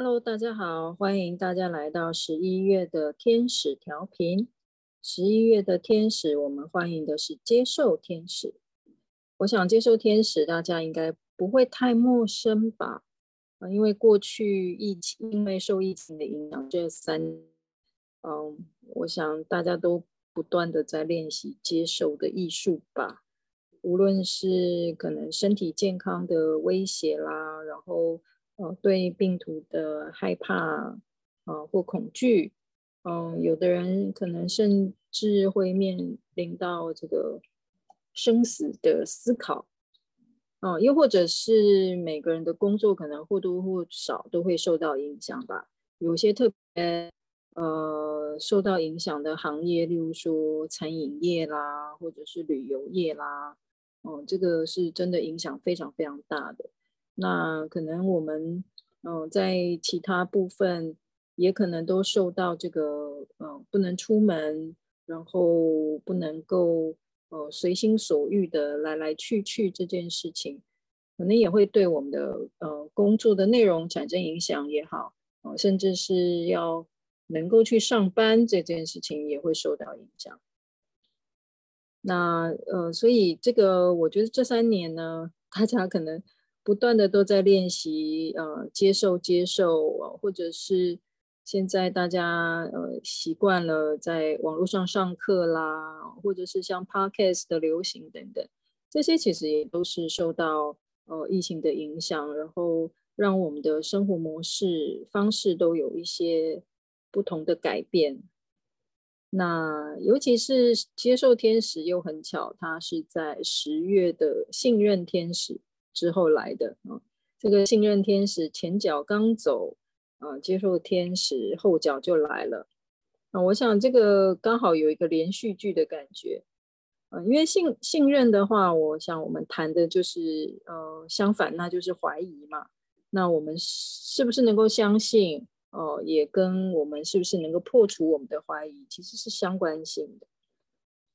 Hello，大家好，欢迎大家来到十一月的天使调频。十一月的天使，我们欢迎的是接受天使。我想接受天使，大家应该不会太陌生吧？啊，因为过去疫情，因为受疫情的影响，这三，嗯，我想大家都不断的在练习接受的艺术吧。无论是可能身体健康的威胁啦，然后。呃，对病毒的害怕啊、或恐惧，嗯、有的人可能甚至会面临到这个生死的思考，啊、又或者是每个人的工作可能或多或少都会受到影响吧。有些特别呃受到影响的行业，例如说餐饮业啦，或者是旅游业啦，嗯、这个是真的影响非常非常大的。那可能我们，嗯、在其他部分也可能都受到这个，呃，不能出门，然后不能够，呃，随心所欲的来来去去这件事情，可能也会对我们的，呃，工作的内容产生影响也好，呃，甚至是要能够去上班这件事情也会受到影响。那，呃，所以这个我觉得这三年呢，大家可能。不断的都在练习，呃，接受接受，或者是现在大家呃习惯了在网络上上课啦，或者是像 Podcast 的流行等等，这些其实也都是受到呃疫情的影响，然后让我们的生活模式方式都有一些不同的改变。那尤其是接受天使又很巧，它是在十月的信任天使。之后来的啊，这个信任天使前脚刚走啊，接受天使后脚就来了啊。我想这个刚好有一个连续剧的感觉啊，因为信信任的话，我想我们谈的就是呃相反，那就是怀疑嘛。那我们是不是能够相信哦，也跟我们是不是能够破除我们的怀疑其实是相关性的。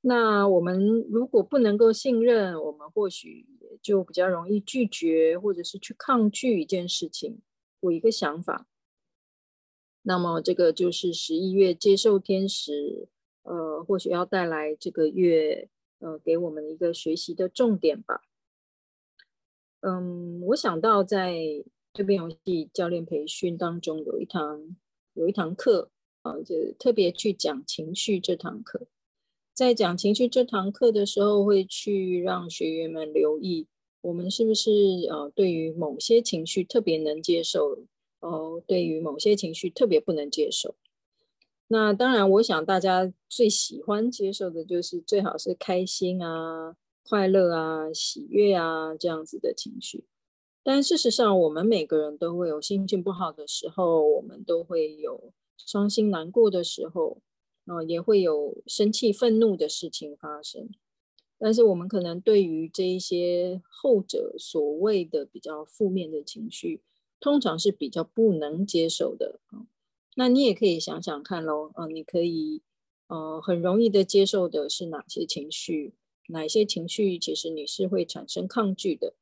那我们如果不能够信任，我们或许也就比较容易拒绝，或者是去抗拒一件事情我一个想法。那么这个就是十一月接受天使，呃，或许要带来这个月，呃，给我们一个学习的重点吧。嗯，我想到在蜕变游戏教练培训当中有一堂有一堂课啊，呃，就特别去讲情绪这堂课。在讲情绪这堂课的时候，会去让学员们留意，我们是不是呃对于某些情绪特别能接受，呃，对于某些情绪特别不能接受。那当然，我想大家最喜欢接受的就是最好是开心啊、快乐啊、喜悦啊这样子的情绪。但事实上，我们每个人都会有心情不好的时候，我们都会有伤心难过的时候。啊，也会有生气、愤怒的事情发生，但是我们可能对于这一些后者所谓的比较负面的情绪，通常是比较不能接受的啊。那你也可以想想看喽，啊，你可以呃很容易的接受的是哪些情绪？哪些情绪其实你是会产生抗拒的？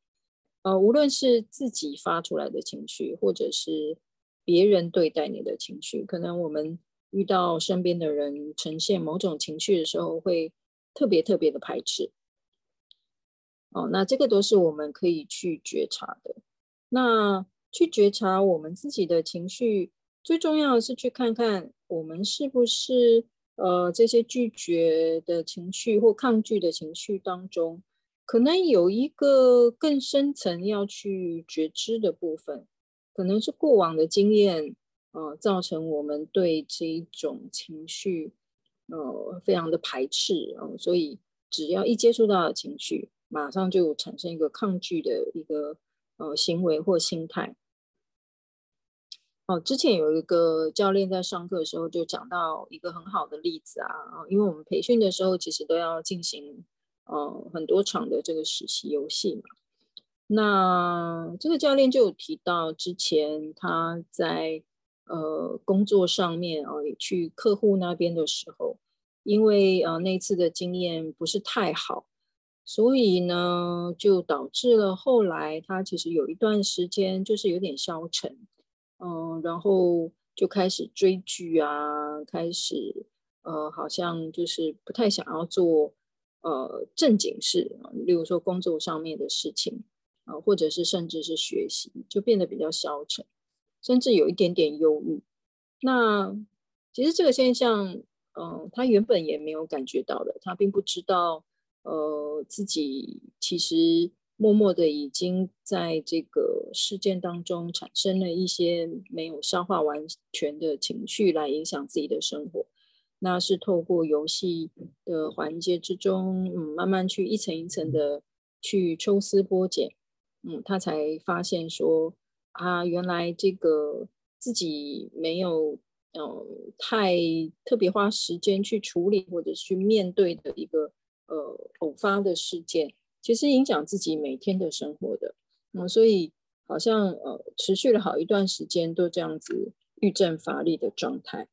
呃，无论是自己发出来的情绪，或者是别人对待你的情绪，可能我们。遇到身边的人呈现某种情绪的时候，会特别特别的排斥。哦，那这个都是我们可以去觉察的。那去觉察我们自己的情绪，最重要的是去看看我们是不是呃这些拒绝的情绪或抗拒的情绪当中，可能有一个更深层要去觉知的部分，可能是过往的经验。呃，造成我们对这一种情绪，呃，非常的排斥啊，所以只要一接触到情绪，马上就产生一个抗拒的一个呃行为或心态。哦，之前有一个教练在上课的时候就讲到一个很好的例子啊，因为我们培训的时候其实都要进行呃很多场的这个实习游戏嘛，那这个教练就有提到之前他在呃，工作上面啊，去客户那边的时候，因为呃那次的经验不是太好，所以呢，就导致了后来他其实有一段时间就是有点消沉，嗯，然后就开始追剧啊，开始呃，好像就是不太想要做呃正经事，例如说工作上面的事情啊，或者是甚至是学习，就变得比较消沉，甚至有一点点忧郁。那其实这个现象，嗯、他原本也没有感觉到的，他并不知道，呃，自己其实。默默的已经在这个事件当中产生了一些没有消化完全的情绪，来影响自己的生活。那是透过游戏的环节之中，嗯，慢慢去一层一层的去抽丝剥茧，嗯，他才发现说啊，原来这个自己没有嗯太特别花时间去处理或者去面对的一个呃偶发的事件。其实影响自己每天的生活的，嗯，所以好像呃持续了好一段时间都这样子郁症乏力的状态。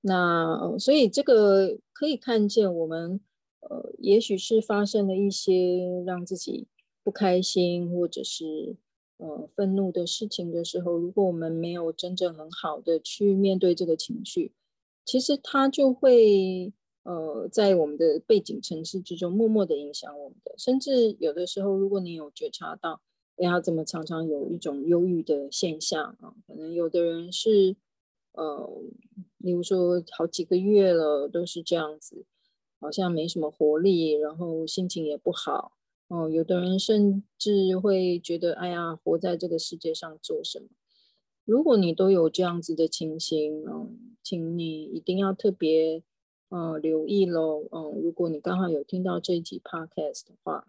那呃，所以这个可以看见我们呃，也许是发生了一些让自己不开心或者是呃愤怒的事情的时候，如果我们没有真正很好的去面对这个情绪，其实它就会。呃，在我们的背景城市之中，默默的影响我们的，甚至有的时候，如果你有觉察到，哎呀，怎么常常有一种忧郁的现象啊？可能有的人是，呃，例如说好几个月了都是这样子，好像没什么活力，然后心情也不好。哦、有的人甚至会觉得，哎呀，活在这个世界上做什么？如果你都有这样子的情形，嗯、请你一定要特别。嗯，留意喽。嗯，如果你刚好有听到这一集 podcast 的话，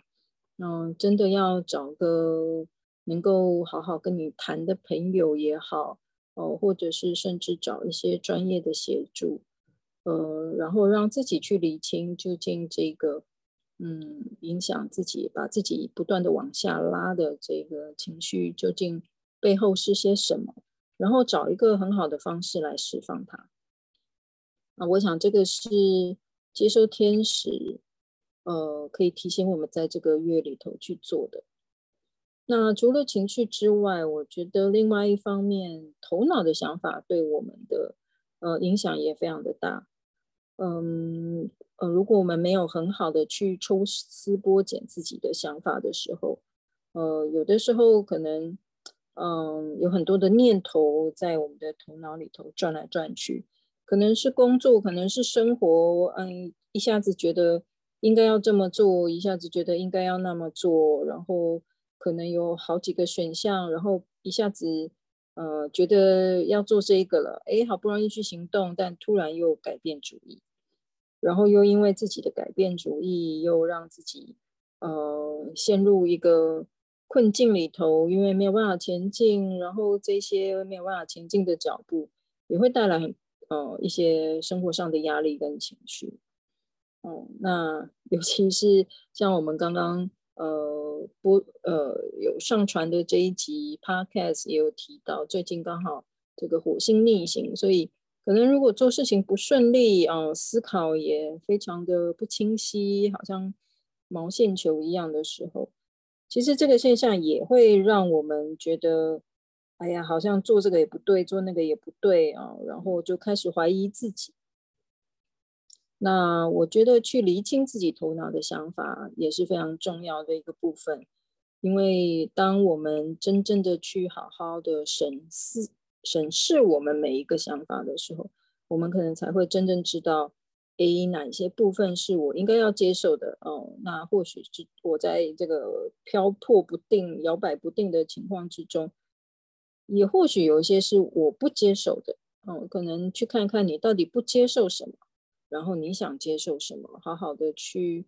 嗯，真的要找个能够好好跟你谈的朋友也好，哦，或者是甚至找一些专业的协助，呃，然后让自己去理清究竟这个，嗯，影响自己，把自己不断的往下拉的这个情绪究竟背后是些什么，然后找一个很好的方式来释放它。啊，我想这个是接收天使，呃，可以提醒我们在这个月里头去做的。那除了情绪之外，我觉得另外一方面，头脑的想法对我们的呃影响也非常的大。嗯，呃，如果我们没有很好的去抽丝剥茧自己的想法的时候，呃，有的时候可能，嗯，有很多的念头在我们的头脑里头转来转去。可能是工作，可能是生活，嗯，一下子觉得应该要这么做，一下子觉得应该要那么做，然后可能有好几个选项，然后一下子呃觉得要做这一个了，哎，好不容易去行动，但突然又改变主意，然后又因为自己的改变主意，又让自己呃陷入一个困境里头，因为没有办法前进，然后这些没有办法前进的脚步也会带来很。呃，一些生活上的压力跟情绪，哦、嗯，那尤其是像我们刚刚呃播呃有上传的这一集 Podcast 也有提到，最近刚好这个火星逆行，所以可能如果做事情不顺利啊、思考也非常的不清晰，好像毛线球一样的时候，其实这个现象也会让我们觉得。哎呀，好像做这个也不对，做那个也不对啊，然后就开始怀疑自己。那我觉得去厘清自己头脑的想法也是非常重要的一个部分，因为当我们真正的去好好的审视、审视我们每一个想法的时候，我们可能才会真正知道，诶，哪些部分是我应该要接受的哦。那或许是我在这个飘泊不定、摇摆不定的情况之中。也或许有一些是我不接受的，嗯，可能去看看你到底不接受什么，然后你想接受什么，好好的去，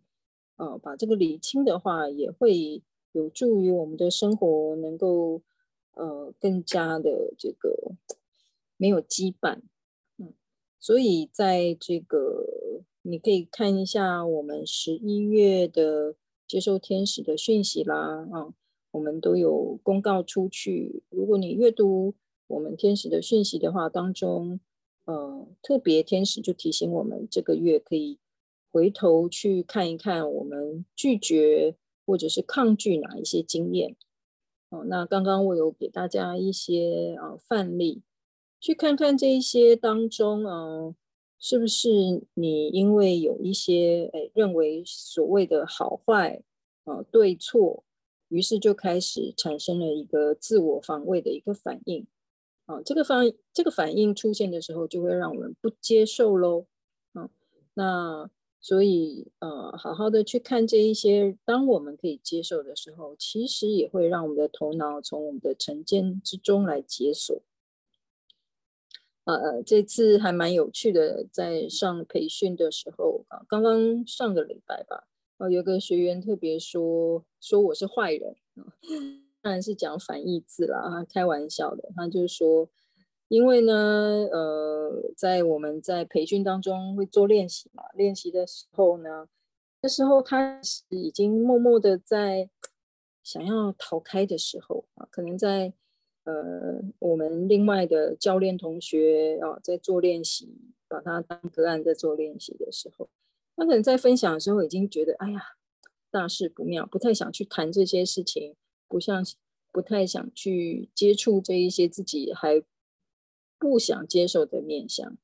呃，把这个理清的话，也会有助于我们的生活能够，呃，更加的这个没有羁绊，嗯，所以在这个你可以看一下我们十一月的接受天使的讯息啦，啊、我们都有公告出去。如果你阅读我们天使的讯息的话，当中，呃，特别天使就提醒我们，这个月可以回头去看一看我们拒绝或者是抗拒哪一些经验。哦，那刚刚我有给大家一些呃范例，去看看这一些当中，呃，是不是你因为有一些哎认为所谓的好坏啊、呃、对错，于是就开始产生了一个自我防卫的一个反应啊、这个反这个反应出现的时候，就会让我们不接受喽，啊、呃，那。所以，呃，好好的去看这一些，当我们可以接受的时候，其实也会让我们的头脑从我们的成见之中来解锁。呃，这次还蛮有趣的，在上培训的时候啊，刚刚上个礼拜吧，呃，有个学员特别说说我是坏人，当然是讲反义字啦，开玩笑的，他就说。因为呢，呃，在我们在培训当中会做练习嘛，练习的时候呢，那时候他是已经默默的在想要逃开的时候啊，可能在呃我们另外的教练同学啊在做练习，把他当个案在做练习的时候，他可能在分享的时候已经觉得，哎呀，大事不妙，不太想去谈这些事情，不像不太想去接触这一些自己还。不想接受的面向，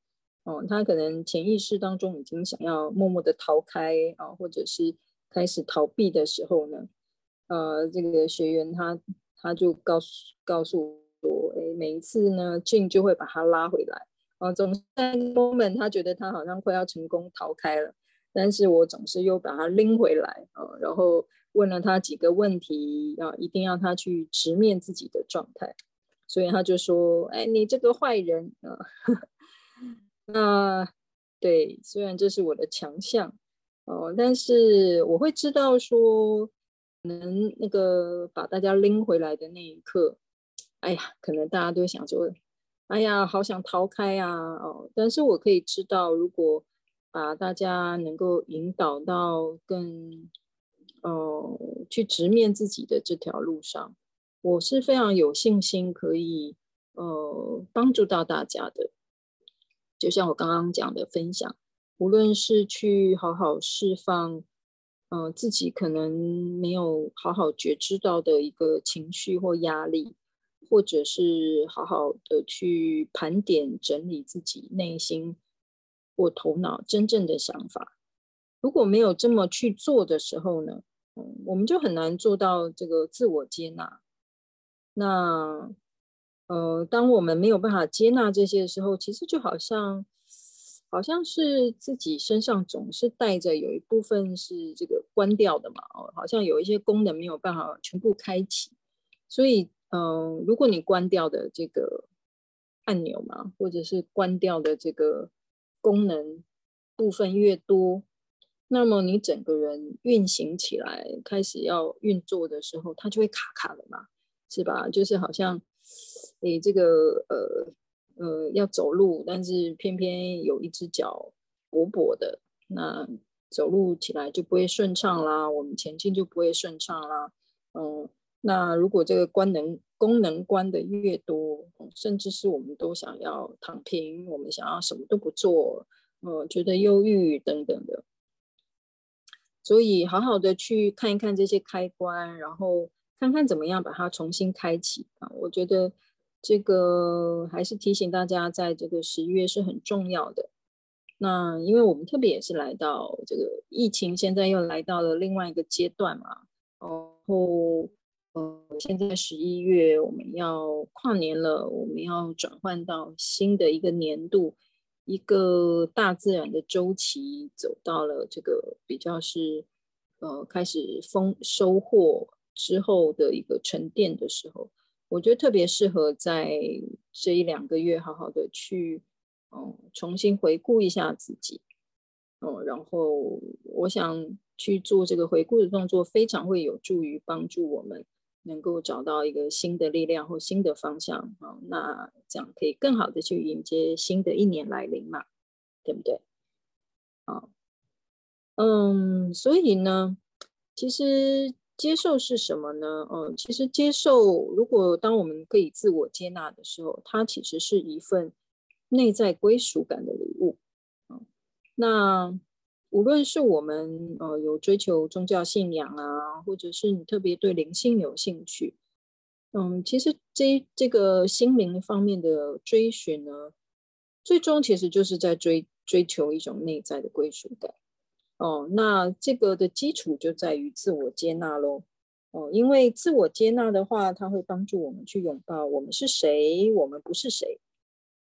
哦，他可能潜意识当中已经想要默默的逃开啊，或者是开始逃避的时候呢，呃，这个学员他他就告诉告诉我，哎，每一次呢静就会把他拉回来，啊，总在 moment 他觉得他好像快要成功逃开了，但是我总是又把他拎回来啊，然后问了他几个问题啊，一定要他去直面自己的状态。所以他就说：“哎，你这个坏人啊！那对，虽然这是我的强项哦，但是我会知道说，能那个把大家拎回来的那一刻，哎呀，可能大家都想说，哎呀，好想逃开啊！哦，但是我可以知道，如果把大家能够引导到更哦，去直面自己的这条路上。”我是非常有信心可以呃帮助到大家的，就像我刚刚讲的分享，无论是去好好释放，呃自己可能没有好好觉知到的一个情绪或压力，或者是好好的去盘点整理自己内心或头脑真正的想法，如果没有这么去做的时候呢，嗯，我们就很难做到这个自我接纳。那，呃，当我们没有办法接纳这些的时候，其实就好像，好像是自己身上总是带着有一部分是这个关掉的嘛，哦，好像有一些功能没有办法全部开启。所以，嗯，如果你关掉的这个按钮嘛，或者是关掉的这个功能部分越多，那么你整个人运行起来，开始要运作的时候，它就会卡卡的嘛。是吧？就是好像，你这个呃呃要走路，但是偏偏有一只脚跛跛的，那走路起来就不会顺畅啦，我们前进就不会顺畅啦。嗯，那如果这个关能功能关的越多，甚至是我们都想要躺平，我们想要什么都不做，呃，觉得忧郁等等的，所以好好的去看一看这些开关，然后。看看怎么样把它重新开启啊！我觉得这个还是提醒大家，在这个十一月是很重要的。那因为我们特别也是来到这个疫情，现在又来到了另外一个阶段嘛。然后，呃，现在十一月我们要跨年了，我们要转换到新的一个年度，一个大自然的周期，走到了这个比较是呃开始丰收获。之后的一个沉淀的时候，我觉得特别适合在这一两个月好好的去，嗯，重新回顾一下自己，嗯，然后我想去做这个回顾的动作，非常会有助于帮助我们能够找到一个新的力量或新的方向，啊，那这样可以更好的去迎接新的一年来临嘛，对不对？啊，嗯，所以呢，其实。接受是什么呢？嗯，其实接受，如果当我们可以自我接纳的时候，它其实是一份内在归属感的礼物。嗯，那无论是我们呃有追求宗教信仰啊，或者是你特别对灵性有兴趣，嗯，其实这这个心灵方面的追寻呢，最终其实就是在追追求一种内在的归属感。哦，那这个的基础就在于自我接纳喽。哦，因为自我接纳的话，它会帮助我们去拥抱我们是谁，我们不是谁。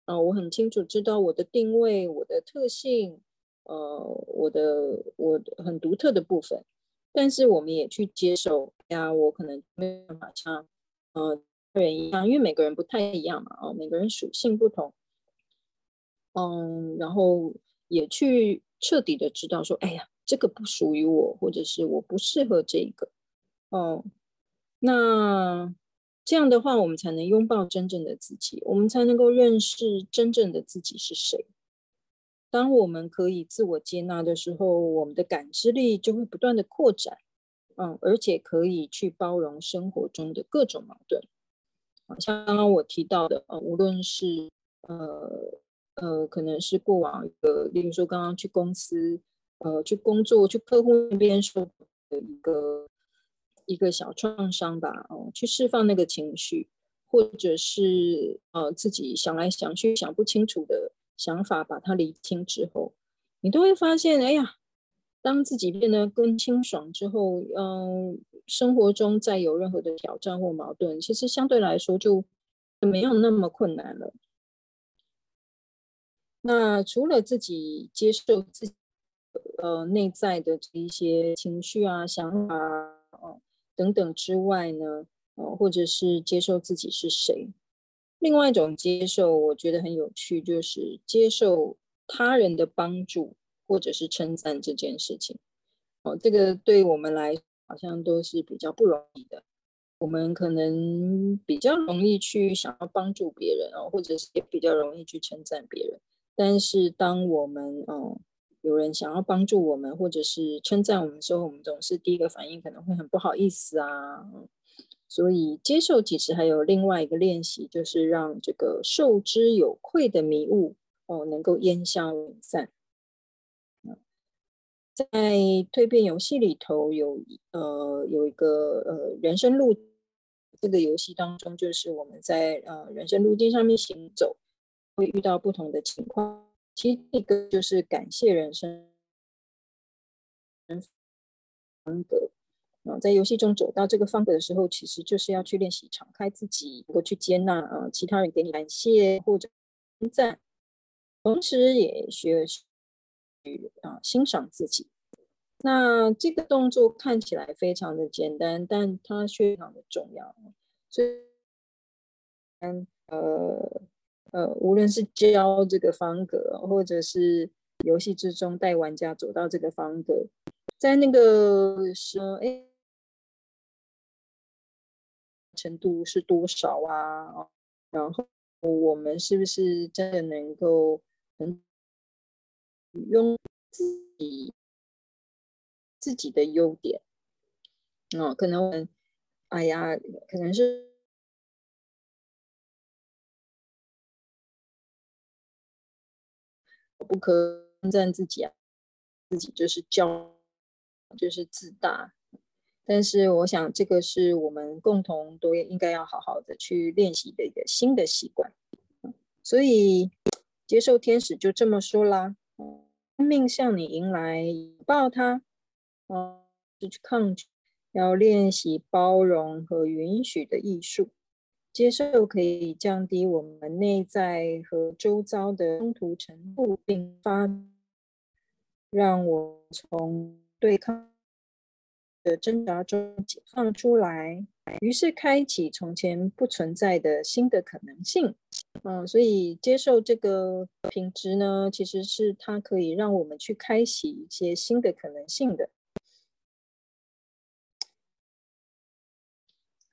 啊，我很清楚知道我的定位，我的特性，呃，我的我很独特的部分。但是我们也去接受呀，我可能没有办法像呃人一样，因为每个人不太一样嘛，哦，每个人属性不同。嗯，然后也去彻底的知道说，哎呀，这个不属于我，或者是我不适合这个。哦，那这样的话，我们才能拥抱真正的自己，我们才能够认识真正的自己是谁。当我们可以自我接纳的时候，我们的感知力就会不断的扩展，嗯，而且可以去包容生活中的各种矛盾。像刚刚我提到的，呃，无论是呃呃，可能是过往一个，例如说刚刚去公司，呃，去工作，去客户那边受的一个。一个小创伤吧，哦，去释放那个情绪，或者是呃自己想来想去想不清楚的想法，把它理清之后，你都会发现，哎呀，当自己变得更清爽之后，嗯、生活中再有任何的挑战或矛盾，其实相对来说就没有那么困难了。那除了自己接受自己呃内在的这一些情绪啊、想法啊。等等之外呢，呃，或者是接受自己是谁。另外一种接受，我觉得很有趣，就是接受他人的帮助或者是称赞这件事情。哦，这个对我们来好像都是比较不容易的。我们可能比较容易去想要帮助别人哦，或者是也比较容易去称赞别人。但是当我们哦。有人想要帮助我们，或者是称赞我们的时候，我们总是第一个反应可能会很不好意思啊。所以接受其实还有另外一个练习，就是让这个受之有愧的迷雾哦，能够烟消云散。在蜕变游戏里头有呃有一个呃人生路这个游戏当中，就是我们在呃人生路径上面行走，会遇到不同的情况。其实这个就是感谢人生方格啊，在游戏中走到这个方格的时候，其实就是要去练习敞开自己，能够去接纳啊，其他人给你感谢或者称赞，同时也学习啊欣赏自己。那这个动作看起来非常的简单，但它非常的重要。所以，呃。呃，无论是教这个方格，或者是游戏之中带玩家走到这个方格，在那个说哎程度是多少啊？然后我们是不是真的能够用自己自己的优点？哦，可能我们哎呀，可能是。不可称赞自己啊，自己就是骄，就是自大。但是我想，这个是我们共同都应该要好好的去练习的一个新的习惯。所以，接受天使就这么说啦：命向你迎来，抱他，嗯，不去抗拒，要练习包容和允许的艺术。接受可以降低我们内在和周遭的冲突程度，并发让我从对抗的挣扎中解放出来，于是开启从前不存在的新的可能性。嗯，所以接受这个品质呢，其实是它可以让我们去开启一些新的可能性的。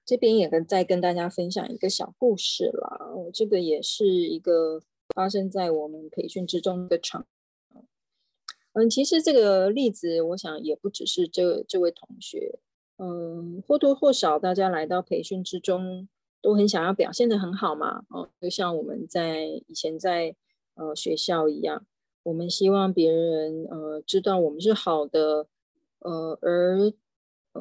这边也跟再跟大家分享一个小故事啦，这个也是一个发生在我们培训之中的场。嗯，其实这个例子，我想也不只是这这位同学，嗯，或多或少大家来到培训之中，都很想要表现得很好嘛，哦，就像我们在以前在呃学校一样，我们希望别人呃知道我们是好的，呃，而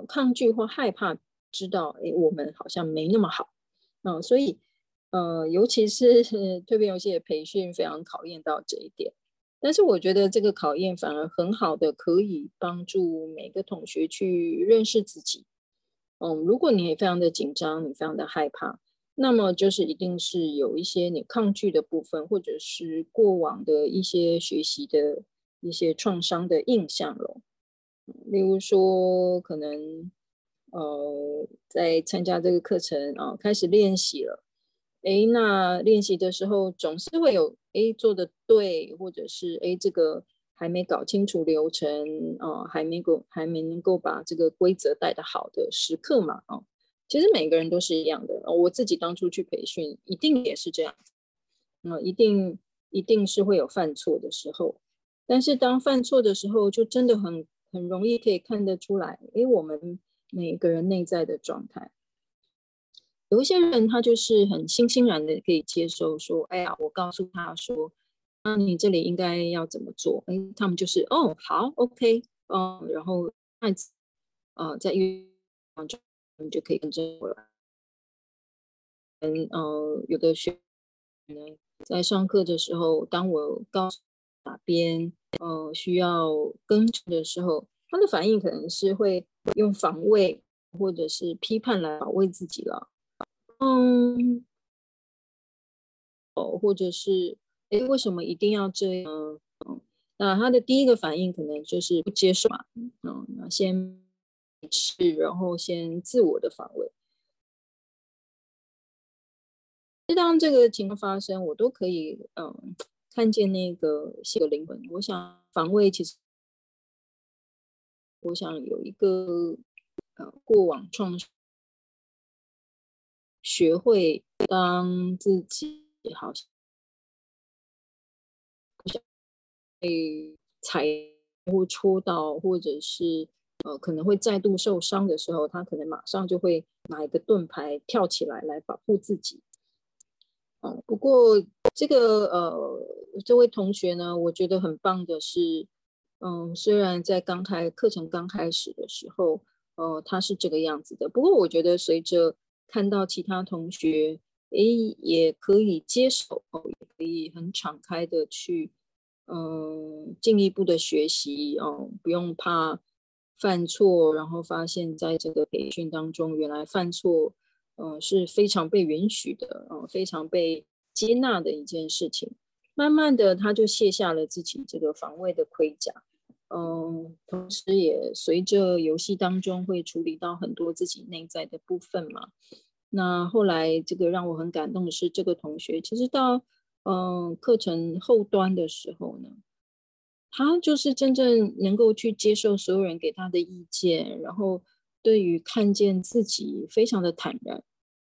抗拒或害怕。知道，哎，我们好像没那么好，嗯，所以呃，尤其是 蜕变游戏的培训，非常考验到这一点。但是我觉得这个考验反而很好的，可以帮助每个同学去认识自己。嗯，如果你也非常的紧张，你非常的害怕，那么就是一定是有一些你抗拒的部分，或者是过往的一些学习的一些创伤的印象了。例如说，可能呃，在参加这个课程啊，开始练习了。诶，那练习的时候总是会有诶做的对，或者是诶这个还没搞清楚流程啊，还没够还没能够把这个规则带得好的时刻嘛啊。其实每个人都是一样的，我自己当初去培训，一定也是这样，那一定一定是会有犯错的时候。但是当犯错的时候，就真的很很容易可以看得出来，诶，我们每个人内在的状态。有一些人，他就是很欣欣然的可以接受说：“哎呀，我告诉他说，那你这里应该要怎么做？”哎，他们就是哦，好，OK，嗯，然后下次呃，在遇就你就可以跟着我了。嗯呃，有的学员在上课的时候，当我告诉哪边呃需要跟着的时候，他的反应可能是会用防卫或者是批判来保卫自己了。嗯，哦，或者是，哎，为什么一定要这样？嗯，那他的第一个反应可能就是不接受嘛。嗯，那先吃，然后先自我的防卫。当这个情况发生，我都可以嗯看见那个细的灵魂。我想防卫，其实我想有一个呃过往创伤。学会当自己好像被踩或戳到，或者是呃可能会再度受伤的时候，他可能马上就会拿一个盾牌跳起来来保护自己。嗯，不过这个呃这位同学呢，我觉得很棒的是，嗯，虽然在刚开课程刚开始的时候，呃他是这个样子的，不过我觉得随着看到其他同学，诶，也可以接受哦，也可以很敞开的去，嗯，进一步的学习哦，不用怕犯错，然后发现在这个培训当中，原来犯错，嗯，是非常被允许的，嗯，非常被接纳的一件事情。慢慢的，他就卸下了自己这个防卫的盔甲。嗯，同时也随着游戏当中会处理到很多自己内在的部分嘛。那后来这个让我很感动的是，这个同学其实到嗯课程后端的时候呢，他就是真正能够去接受所有人给他的意见，然后对于看见自己非常的坦然，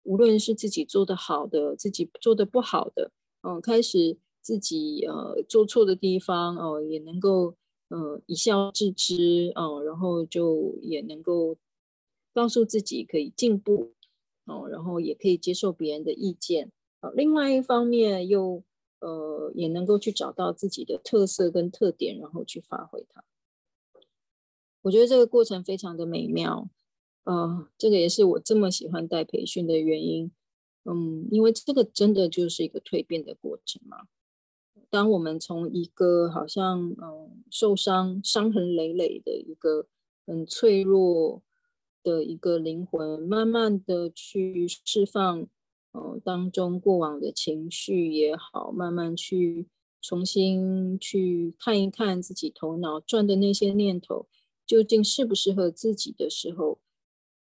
无论是自己做的好的，自己做的不好的，嗯，开始自己呃做错的地方哦，也能够。嗯，一笑置之，嗯，然后就也能够告诉自己可以进步，哦，然后也可以接受别人的意见，啊，另外一方面又呃也能够去找到自己的特色跟特点，然后去发挥它。我觉得这个过程非常的美妙，呃，这个也是我这么喜欢带培训的原因，嗯，因为这个真的就是一个蜕变的过程嘛。当我们从一个好像嗯受伤、伤痕累累的一个很脆弱的一个灵魂，慢慢的去释放，呃，当中过往的情绪也好，慢慢去重新去看一看自己头脑转的那些念头究竟适不适合自己的时候，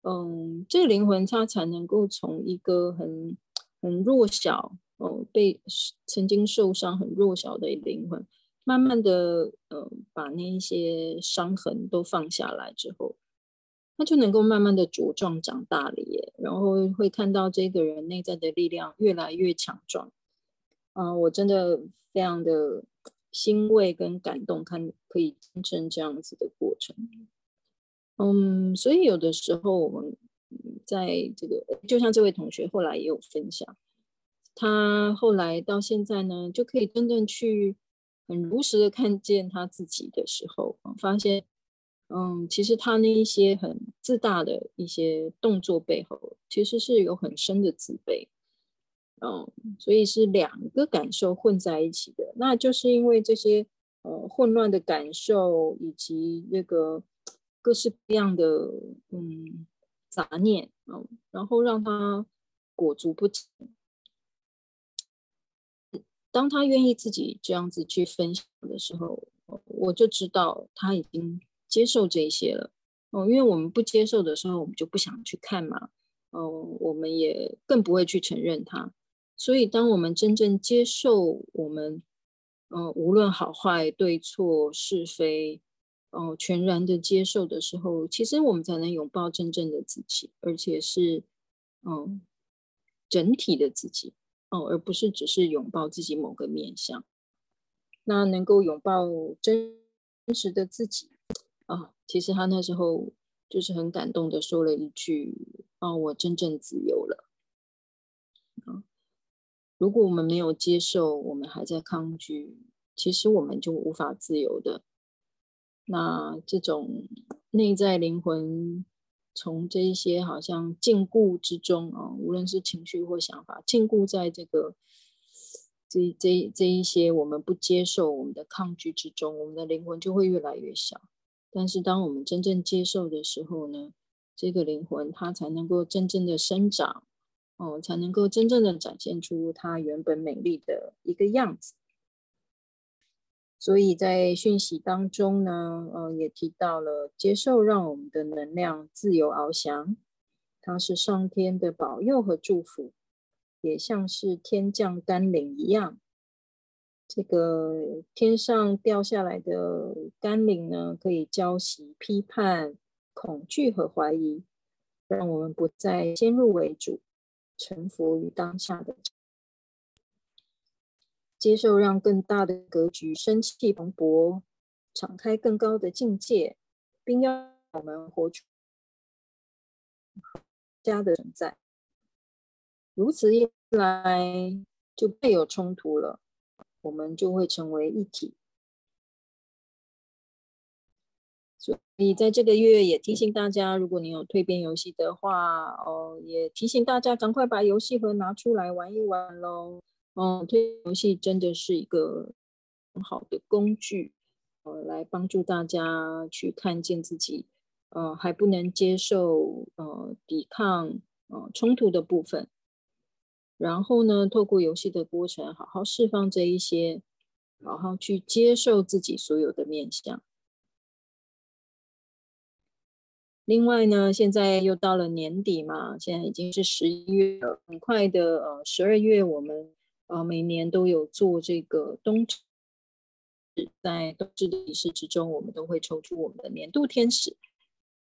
嗯，这个灵魂它才能够从一个很很弱小。哦，被曾经受伤很弱小的灵魂，慢慢的，呃，把那一些伤痕都放下来之后，他就能够慢慢的茁壮长大了耶。然后会看到这个人内在的力量越来越强壮。啊、我真的非常的欣慰跟感动，看可以见证这样子的过程。嗯，所以有的时候我们在这个，就像这位同学后来也有分享。他后来到现在呢，就可以真正去很如实的看见他自己的时候，发现，嗯，其实他那一些很自大的一些动作背后，其实是有很深的自卑。嗯，所以是两个感受混在一起的。那就是因为这些呃混乱的感受以及那个各式各样的嗯杂念嗯，然后让他裹足不前。当他愿意自己这样子去分享的时候，我就知道他已经接受这些了。哦，因为我们不接受的时候，我们就不想去看嘛。哦，我们也更不会去承认它。所以，当我们真正接受我们，嗯、无论好坏、对错、是非，哦、全然的接受的时候，其实我们才能拥抱真正的自己，而且是，嗯、整体的自己。哦，而不是只是拥抱自己某个面向，那能够拥抱真实的自己啊，其实他那时候就是很感动的说了一句：“啊，我真正自由了。”啊，如果我们没有接受，我们还在抗拒，其实我们就无法自由的。那这种内在灵魂。从这一些好像禁锢之中啊，无论是情绪或想法，禁锢在这个这这这一些我们不接受、我们的抗拒之中，我们的灵魂就会越来越小。但是当我们真正接受的时候呢，这个灵魂它才能够真正的生长，哦，才能够真正的展现出它原本美丽的一个样子。所以在讯息当中呢，呃，也提到了接受，让我们的能量自由翱翔，它是上天的保佑和祝福，也像是天降甘霖一样。这个天上掉下来的甘霖呢，可以浇熄批判、恐惧和怀疑，让我们不再先入为主，臣服于当下的。接受，让更大的格局生气蓬勃，敞开更高的境界，并要我们活出家的存在。如此一来，就没有冲突了，我们就会成为一体。所以，在这个月也提醒大家，如果你有蜕变游戏的话，哦，也提醒大家赶快把游戏盒拿出来玩一玩喽。哦，这游戏真的是一个很好的工具，呃，来帮助大家去看见自己，呃，还不能接受，呃，抵抗，呃，冲突的部分。然后呢，透过游戏的过程，好好释放这一些，好好去接受自己所有的面向。另外呢，现在又到了年底嘛，现在已经是十一月了，很快的，呃，十二月我们。啊，每年都有做这个冬至，在冬至的仪式之中，我们都会抽出我们的年度天使。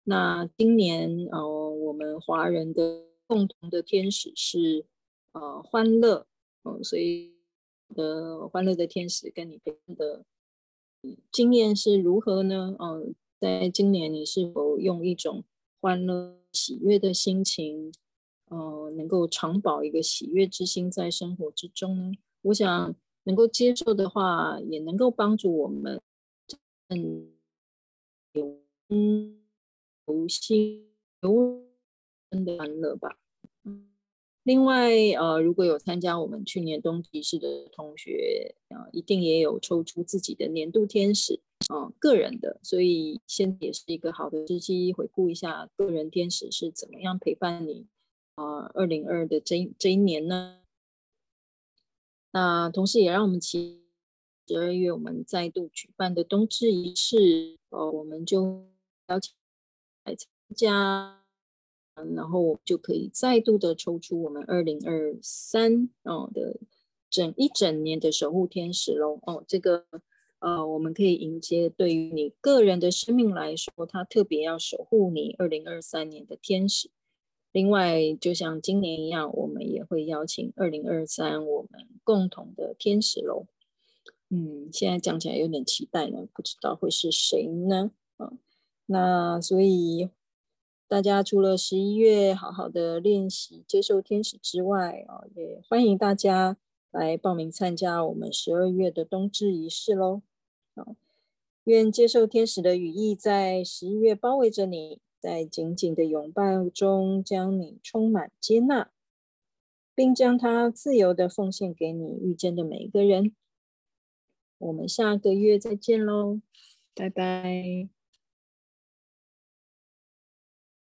那今年，呃，我们华人的共同的天使是呃欢乐，嗯、呃，所以的欢乐的天使跟你陪伴的经验是如何呢？嗯、呃，在今年你是否用一种欢乐喜悦的心情？呃，能够常保一个喜悦之心在生活之中呢？我想能够接受的话，也能够帮助我们，嗯，有有心有真的欢乐吧。另外，呃，如果有参加我们去年冬季式的同学，啊、呃，一定也有抽出自己的年度天使，啊、呃，个人的，所以现在也是一个好的时机，回顾一下个人天使是怎么样陪伴你。啊，二零二的这这一年呢，那同时也让我们期十二月我们再度举办的冬至仪式，呃，我们就邀请来参加，然后就可以再度的抽出我们二零二三哦的整一整年的守护天使喽。哦，这个呃，我们可以迎接对于你个人的生命来说，他特别要守护你二零二三年的天使。另外，就像今年一样，我们也会邀请二零二三我们共同的天使喽。嗯，现在讲起来有点期待呢，不知道会是谁呢？啊，那所以大家除了十一月好好的练习接受天使之外啊，也欢迎大家来报名参加我们十二月的冬至仪式喽。好，愿接受天使的羽翼在十一月包围着你。在紧紧的拥抱中，将你充满接纳，并将它自由的奉献给你遇见的每一个人。我们下个月再见喽，拜拜。